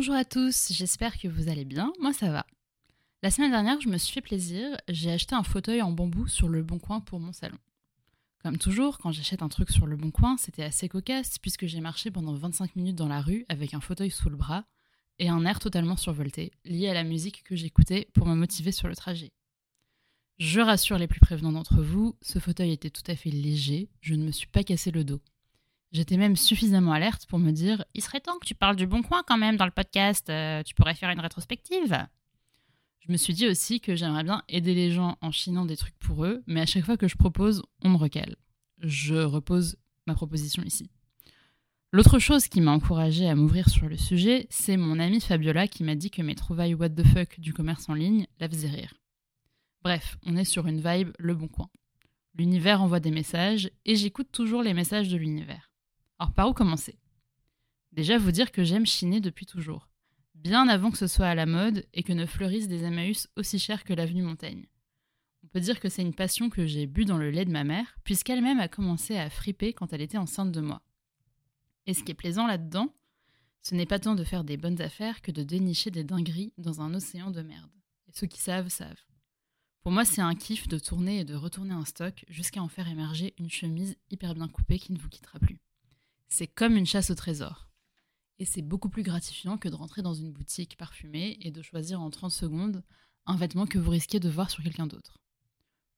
Bonjour à tous, j'espère que vous allez bien, moi ça va. La semaine dernière, je me suis fait plaisir, j'ai acheté un fauteuil en bambou sur le Bon Coin pour mon salon. Comme toujours, quand j'achète un truc sur le Bon Coin, c'était assez cocasse puisque j'ai marché pendant 25 minutes dans la rue avec un fauteuil sous le bras et un air totalement survolté, lié à la musique que j'écoutais pour me motiver sur le trajet. Je rassure les plus prévenants d'entre vous, ce fauteuil était tout à fait léger, je ne me suis pas cassé le dos. J'étais même suffisamment alerte pour me dire il serait temps que tu parles du bon coin quand même dans le podcast, euh, tu pourrais faire une rétrospective. Je me suis dit aussi que j'aimerais bien aider les gens en chinant des trucs pour eux, mais à chaque fois que je propose, on me recale. Je repose ma proposition ici. L'autre chose qui m'a encouragée à m'ouvrir sur le sujet, c'est mon amie Fabiola qui m'a dit que mes trouvailles what the fuck du commerce en ligne la faisaient rire. Bref, on est sur une vibe le bon coin. L'univers envoie des messages et j'écoute toujours les messages de l'univers. Alors par où commencer? Déjà vous dire que j'aime chiner depuis toujours, bien avant que ce soit à la mode et que ne fleurissent des Emmaüs aussi chers que l'avenue Montaigne. On peut dire que c'est une passion que j'ai bu dans le lait de ma mère, puisqu'elle-même a commencé à friper quand elle était enceinte de moi. Et ce qui est plaisant là-dedans, ce n'est pas tant de faire des bonnes affaires que de dénicher des dingueries dans un océan de merde. Et ceux qui savent, savent. Pour moi, c'est un kiff de tourner et de retourner un stock jusqu'à en faire émerger une chemise hyper bien coupée qui ne vous quittera plus. C'est comme une chasse au trésor. Et c'est beaucoup plus gratifiant que de rentrer dans une boutique parfumée et de choisir en 30 secondes un vêtement que vous risquez de voir sur quelqu'un d'autre.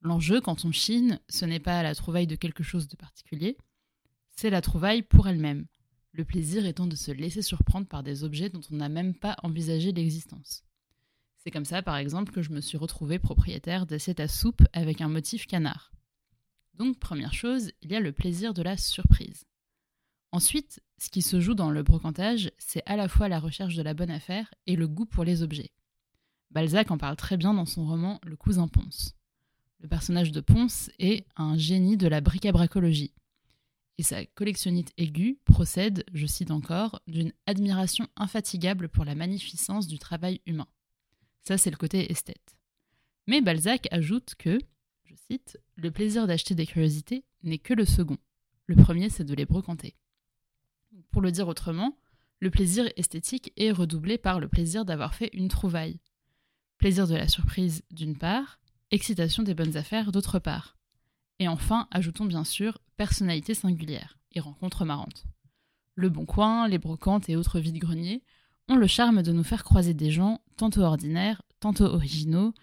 L'enjeu, quand on chine, ce n'est pas la trouvaille de quelque chose de particulier, c'est la trouvaille pour elle-même, le plaisir étant de se laisser surprendre par des objets dont on n'a même pas envisagé l'existence. C'est comme ça, par exemple, que je me suis retrouvée propriétaire d'assiette à soupe avec un motif canard. Donc, première chose, il y a le plaisir de la surprise. Ensuite, ce qui se joue dans le brocantage, c'est à la fois la recherche de la bonne affaire et le goût pour les objets. Balzac en parle très bien dans son roman Le cousin Ponce. Le personnage de Ponce est un génie de la bric-à-bracologie. Et sa collectionnite aiguë procède, je cite encore, d'une admiration infatigable pour la magnificence du travail humain. Ça, c'est le côté esthète. Mais Balzac ajoute que, je cite, le plaisir d'acheter des curiosités n'est que le second. Le premier, c'est de les brocanter. Pour le dire autrement, le plaisir esthétique est redoublé par le plaisir d'avoir fait une trouvaille. Plaisir de la surprise d'une part, excitation des bonnes affaires d'autre part. Et enfin, ajoutons bien sûr personnalité singulière et rencontres marrantes. Le Bon Coin, les brocantes et autres vides-greniers ont le charme de nous faire croiser des gens tantôt ordinaires, tantôt originaux,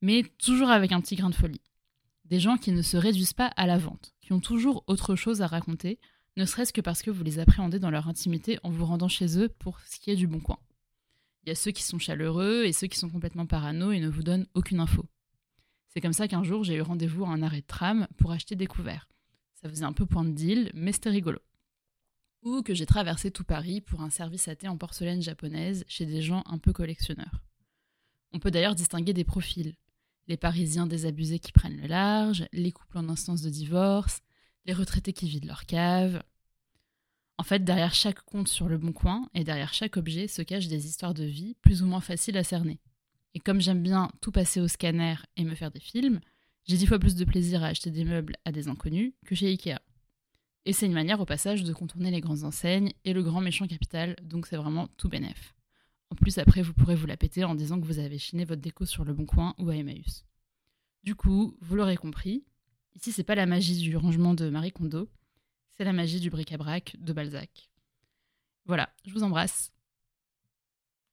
mais toujours avec un petit grain de folie. Des gens qui ne se réduisent pas à la vente, qui ont toujours autre chose à raconter, ne serait-ce que parce que vous les appréhendez dans leur intimité en vous rendant chez eux pour ce qui est du bon coin. Il y a ceux qui sont chaleureux et ceux qui sont complètement parano et ne vous donnent aucune info. C'est comme ça qu'un jour j'ai eu rendez-vous à un arrêt de tram pour acheter des couverts. Ça faisait un peu point de deal, mais c'était rigolo. Ou que j'ai traversé tout Paris pour un service à thé en porcelaine japonaise chez des gens un peu collectionneurs. On peut d'ailleurs distinguer des profils. Les Parisiens désabusés qui prennent le large, les couples en instance de divorce, les retraités qui vident leur cave. En fait, derrière chaque compte sur le bon coin et derrière chaque objet se cachent des histoires de vie plus ou moins faciles à cerner. Et comme j'aime bien tout passer au scanner et me faire des films, j'ai dix fois plus de plaisir à acheter des meubles à des inconnus que chez Ikea. Et c'est une manière au passage de contourner les grandes enseignes et le grand méchant capital, donc c'est vraiment tout bénef. En plus, après, vous pourrez vous la péter en disant que vous avez chiné votre déco sur le bon coin ou à Emmaüs. Du coup, vous l'aurez compris, Ici, c'est pas la magie du rangement de Marie Kondo, c'est la magie du bric-à-brac de Balzac. Voilà, je vous embrasse.